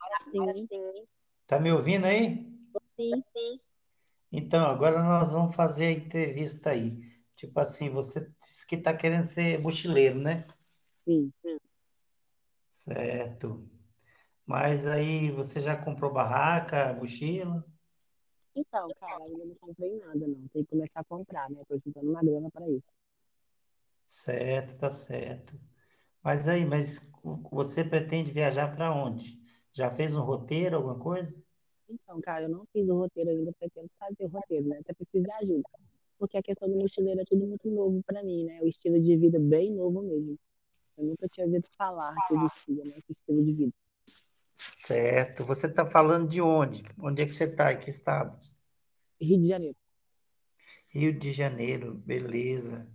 Agora sim. Tá me ouvindo aí? Sim. Então, agora nós vamos fazer a entrevista aí. Tipo assim, você disse que tá querendo ser mochileiro, né? Sim. Certo. Mas aí você já comprou barraca, mochila? Então, cara, ainda não comprei nada, não. Tem que começar a comprar, né? Tô juntando uma grana para isso. Certo, tá certo. Mas aí, mas você pretende viajar para onde? Já fez um roteiro, alguma coisa? Então, cara, eu não fiz o roteiro ainda, pretendo fazer o roteiro, né? Até preciso de ajuda. Porque a questão do mochileiro é tudo muito novo para mim, né? O estilo de vida bem novo mesmo. Eu nunca tinha ouvido falar que existia, né? Esse estilo de vida. Certo. Você está falando de onde? Onde é que você está? Em que estado? Rio de Janeiro. Rio de Janeiro, beleza.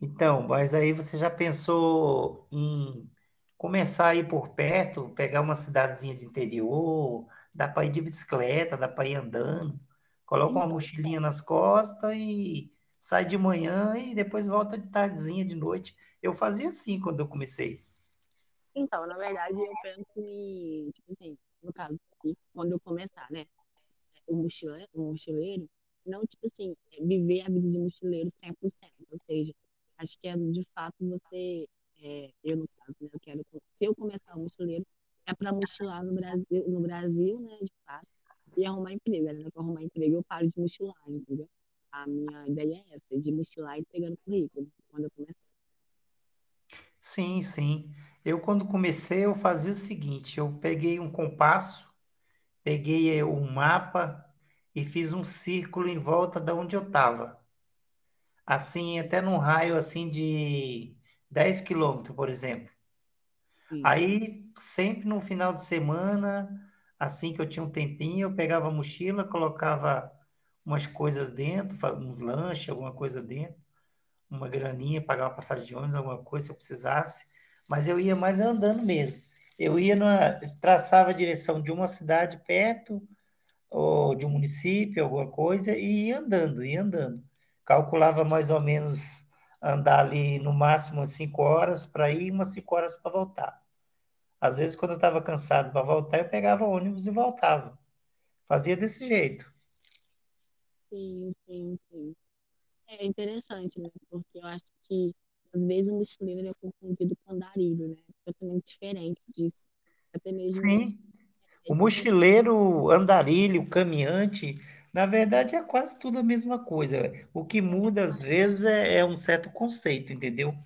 Então, mas aí você já pensou em começar a ir por perto, pegar uma cidadezinha de interior, dá para ir de bicicleta, dá para ir andando, coloca uma mochilinha nas costas e sai de manhã e depois volta de tardezinha, de noite. Eu fazia assim quando eu comecei. então, na verdade, eu penso em, tipo assim, no caso, quando eu começar, né? O mochileiro, o mochileiro, não, tipo assim, é viver a vida de mochileiro 100%. Ou seja, acho que é de fato você, é, eu no caso, né? Eu quero, se eu começar o mochileiro, é para mochilar no Brasil, no Brasil, né? De fato, e arrumar emprego. Né? Que eu arrumar emprego, eu paro de mochilar, entendeu? A minha ideia é essa, de mochilar e pegando currículo, quando eu começar. Sim, sim. Eu quando comecei eu fazia o seguinte, eu peguei um compasso, peguei eh, um mapa e fiz um círculo em volta da onde eu estava. Assim, até num raio assim de 10 quilômetros, por exemplo. Sim. Aí, sempre no final de semana, assim que eu tinha um tempinho, eu pegava a mochila, colocava umas coisas dentro, uns lanches, alguma coisa dentro, uma graninha, pagava passagem de ônibus, alguma coisa se eu precisasse, mas eu ia mais andando mesmo. Eu ia numa, traçava a direção de uma cidade perto, ou de um município, alguma coisa, e ia andando, ia andando. Calculava mais ou menos andar ali no máximo umas 5 horas para ir e umas 5 horas para voltar. Às vezes, quando eu estava cansado para voltar, eu pegava ônibus e voltava. Fazia desse jeito. Sim, sim, sim. É interessante, né? Porque eu acho que às vezes o mochileiro é confundido com andarilho, né? É totalmente diferente disso. Até mesmo Sim, é o diferente. mochileiro, andarilho, o caminhante, na verdade é quase tudo a mesma coisa. O que muda às vezes é, é um certo conceito, entendeu?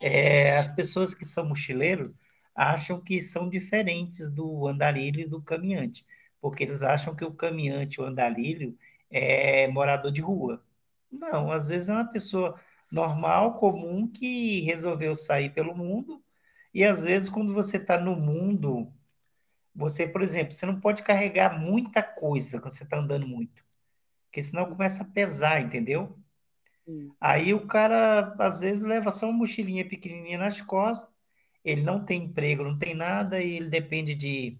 É, as pessoas que são mochileiros acham que são diferentes do andarilho e do caminhante, porque eles acham que o caminhante, o andarilho, é morador de rua. Não, às vezes é uma pessoa normal, comum, que resolveu sair pelo mundo, e às vezes quando você está no mundo, você, por exemplo, você não pode carregar muita coisa quando você está andando muito, porque senão começa a pesar, entendeu? Sim. Aí o cara, às vezes, leva só uma mochilinha pequenininha nas costas, ele não tem emprego, não tem nada, e ele depende de,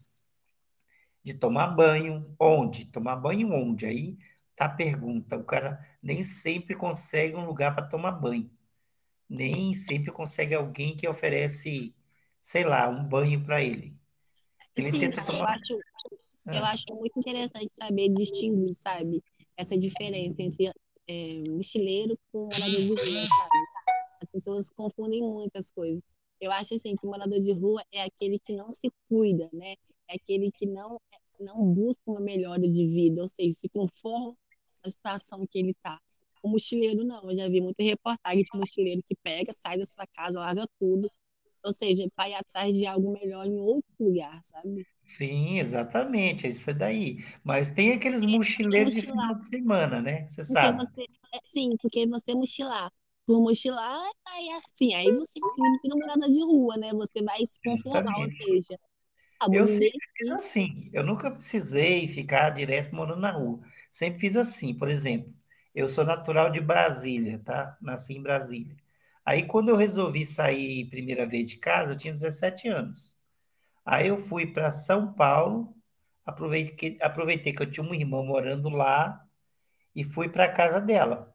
de tomar banho. Onde? Tomar banho onde? Aí tá a pergunta. O cara nem sempre consegue um lugar para tomar banho. Nem sempre consegue alguém que oferece, sei lá, um banho para ele. Ele Sim, cara, eu tomar. acho, eu Ah, acho muito interessante saber distinguir, sabe? Essa diferença entre é, mochileiro com morador de rua, sabe? As pessoas confundem muitas coisas. Eu acho assim que morador de rua é aquele que não se cuida, né? É aquele que não não busca uma melhora de vida, ou seja, se conforma na situação que ele está. O mochileiro não, eu já vi muita reportagem de mochileiro que pega, sai da sua casa, larga tudo, ou seja, vai atrás de algo melhor em outro lugar, sabe? Sim, exatamente, é isso daí. Mas tem aqueles mochileiros de mochilar, final de semana, né? Você porque sabe. você, é, sim, porque você mochilar, por mochilar, aí assim, aí você um morador de rua, né? Você vai se conformar, ou Exatamente. seja, Eu viver sempre fiz assim. Eu nunca precisei ficar direto morando na rua. Sempre fiz assim. Por exemplo, eu sou natural de Brasília, tá? Nasci em Brasília. Aí, quando eu resolvi sair primeira vez de casa, eu tinha 17 anos. Aí, eu fui para São Paulo, aproveitei que, aproveitei que eu tinha uma irmã morando lá e fui para a casa dela.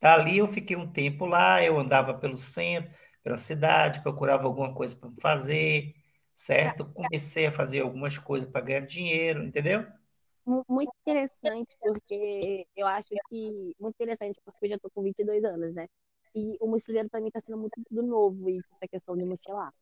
Dali, eu fiquei um tempo lá. Eu andava pelo centro, pela cidade, procurava alguma coisa para fazer. certo? Comecei a fazer algumas coisas para ganhar dinheiro, entendeu? Muito interessante, porque eu acho que. Muito interessante, porque eu já estou com 22 anos, né? E o mochileiro para mim está sendo muito tudo novo, isso, essa questão de mochilar.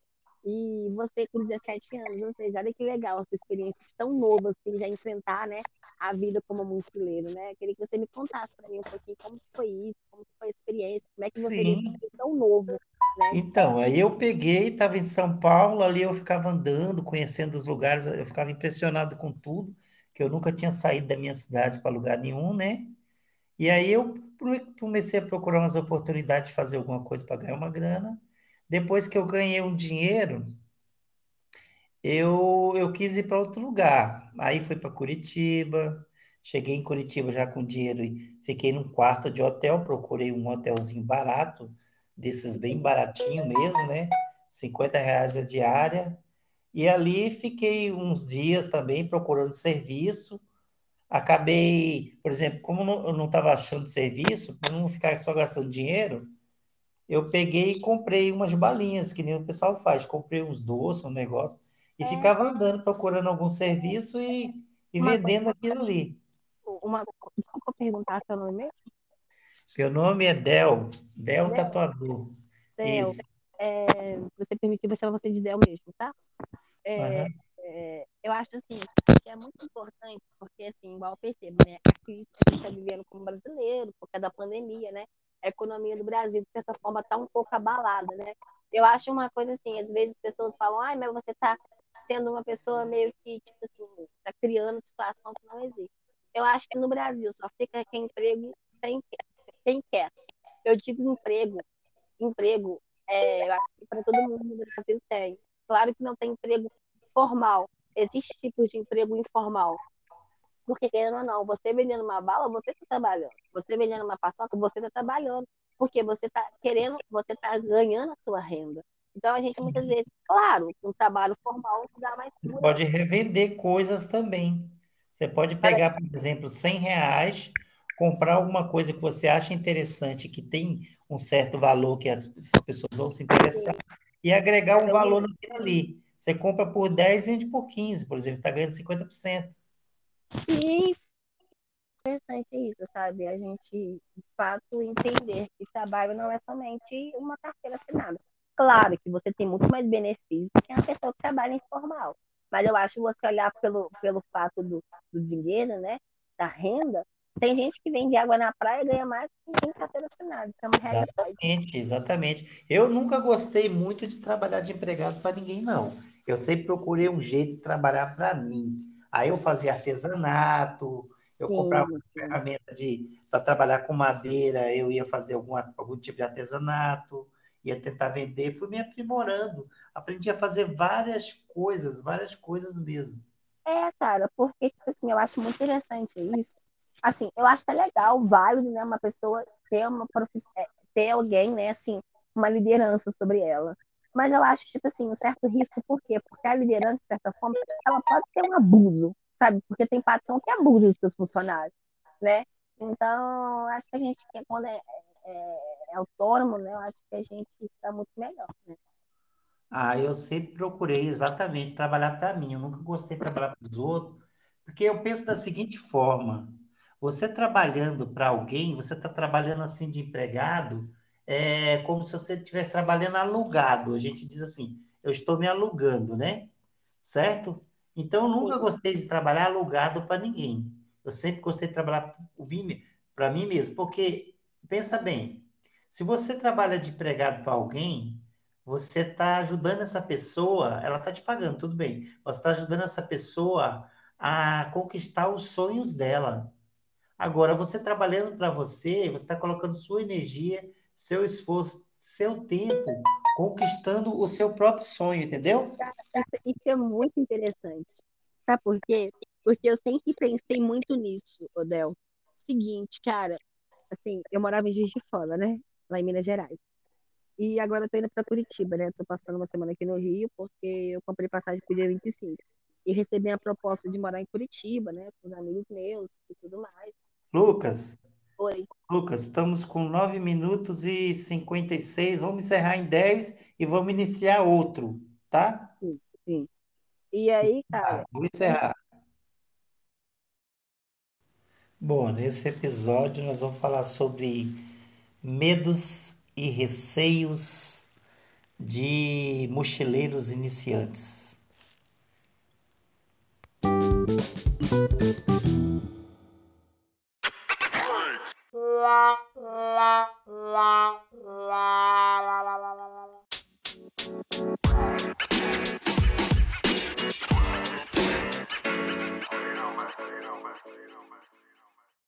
E você com 17 anos, ou seja, olha que legal a sua experiência tão nova, assim, já enfrentar, né, a vida como mochileiro, né? Queria que você me contasse para mim um pouquinho como foi isso, como foi a experiência, como é que você Sim. tão novo, né? Então, aí eu peguei, estava em São Paulo, ali eu ficava andando, conhecendo os lugares, eu ficava impressionado com tudo, que eu nunca tinha saído da minha cidade para lugar nenhum, né? E aí eu comecei a procurar umas oportunidades de fazer alguma coisa para ganhar uma grana. Depois que eu ganhei um dinheiro, eu, eu quis ir para outro lugar. Aí fui para Curitiba. Cheguei em Curitiba já com dinheiro e fiquei num quarto de hotel. Procurei um hotelzinho barato, desses bem baratinho mesmo, né? 50 reais a diária. E ali fiquei uns dias também procurando serviço. Acabei, por exemplo, como eu não estava achando serviço, para não ficar só gastando dinheiro, eu peguei e comprei umas balinhas, que nem o pessoal faz. Comprei uns doces, um negócio, e É, ficava andando procurando algum serviço e, e uma coisa, vendendo aquilo ali. uma, desculpa perguntar seu nome mesmo? Meu nome é Del, Del Del, Tatuador. Del, Isso. é, você permitiu, vou chamar você de Del mesmo, tá? É, é, eu acho assim que é muito importante, porque assim, igual eu percebo, né? A crise que a gente está vivendo como brasileiro, por causa da pandemia, né? A economia do Brasil, de certa forma, está um pouco abalada, né? Eu acho uma coisa assim, às vezes as pessoas falam, ai, mas você está sendo uma pessoa meio que, tipo assim, está criando situação que não existe. Eu acho que no Brasil só fica quem emprego sem quem quer. Eu digo emprego, emprego, é, eu acho que para todo mundo no Brasil tem. Claro que não tem emprego formal. Existem tipos de emprego informal. Porque, querendo ou não, você vendendo uma bala, você está trabalhando. Você vendendo uma paçoca, você está trabalhando. Porque você está querendo, você está ganhando a sua renda. Então, a gente muitas vezes, claro, um trabalho formal dá mais Você pode revender coisas também. Você pode pegar, por exemplo, 100 reais, comprar alguma coisa que você acha interessante, que tem um certo valor, que as pessoas vão se interessar, e agregar um valor naquilo ali. Você compra por 10 e vende por 15, por exemplo, você está ganhando 50%. Sim, interessante isso, sabe? A gente, de fato, entender que trabalho não é somente uma carteira assinada. Claro que você tem muito mais benefícios do que uma pessoa que trabalha informal. Mas eu acho que você olhar pelo, pelo fato do, do dinheiro, né? Da renda, tem gente que vende água na praia e ganha mais que quem carteira assinada. Isso é uma realidade. Exatamente, exatamente. Eu nunca gostei muito de trabalhar de empregado para ninguém, não. Eu sempre procurei um jeito de trabalhar para mim. Aí eu fazia artesanato, eu comprava Sim, sim. ferramenta para trabalhar com madeira, eu ia fazer alguma, algum tipo de artesanato, ia tentar vender, fui me aprimorando, aprendi a fazer várias coisas, várias coisas mesmo. É, cara, porque, tipo assim, eu acho muito interessante isso. Assim, eu acho que é legal, válido, né, uma pessoa ter uma profissão, ter alguém, né, assim, uma liderança sobre ela. Mas eu acho, tipo assim, um certo risco, por quê? Porque a liderança, de certa forma, ela pode ter um abuso, sabe? Porque tem patrão que abusa dos seus funcionários, né? Então, acho que a gente, quando é, é, é autônomo, né, eu acho que a gente está muito melhor, né? Ah, eu sempre procurei exatamente trabalhar para mim. Eu nunca gostei de trabalhar para os outros, porque eu penso da seguinte forma: você trabalhando para alguém, você está trabalhando assim de empregado, é como se você estivesse trabalhando alugado. A gente diz assim, eu estou me alugando, né? Certo? Então, eu nunca gostei de trabalhar alugado para ninguém. Eu sempre gostei de trabalhar para mim mesmo, porque pensa bem, se você trabalha de empregado para alguém você está ajudando essa pessoa, ela está te pagando, tudo bem. Você está ajudando essa pessoa a conquistar os sonhos dela. Agora, você trabalhando para você, você está colocando sua energia, seu esforço, seu tempo, conquistando o seu próprio sonho, entendeu? Isso, é muito interessante. Sabe por quê? Porque eu sempre pensei muito nisso, Odel. Seguinte, cara, assim, eu morava em Juiz de Fora, né? Lá em Minas Gerais. E agora eu tô indo para Curitiba, né? Tô passando uma semana aqui no Rio, porque eu comprei passagem pro dia 25. E cinco. E recebi a proposta de morar em Curitiba, né? Com os amigos meus e tudo mais. Lucas, Oi. Lucas, estamos com 9 minutos e 56. Vamos encerrar em 10 e vamos iniciar outro, tá? Sim, sim. E aí, cara? Ah, vou encerrar. Bom, nesse episódio nós vamos falar sobre medos e receios de mochileiros iniciantes. 汪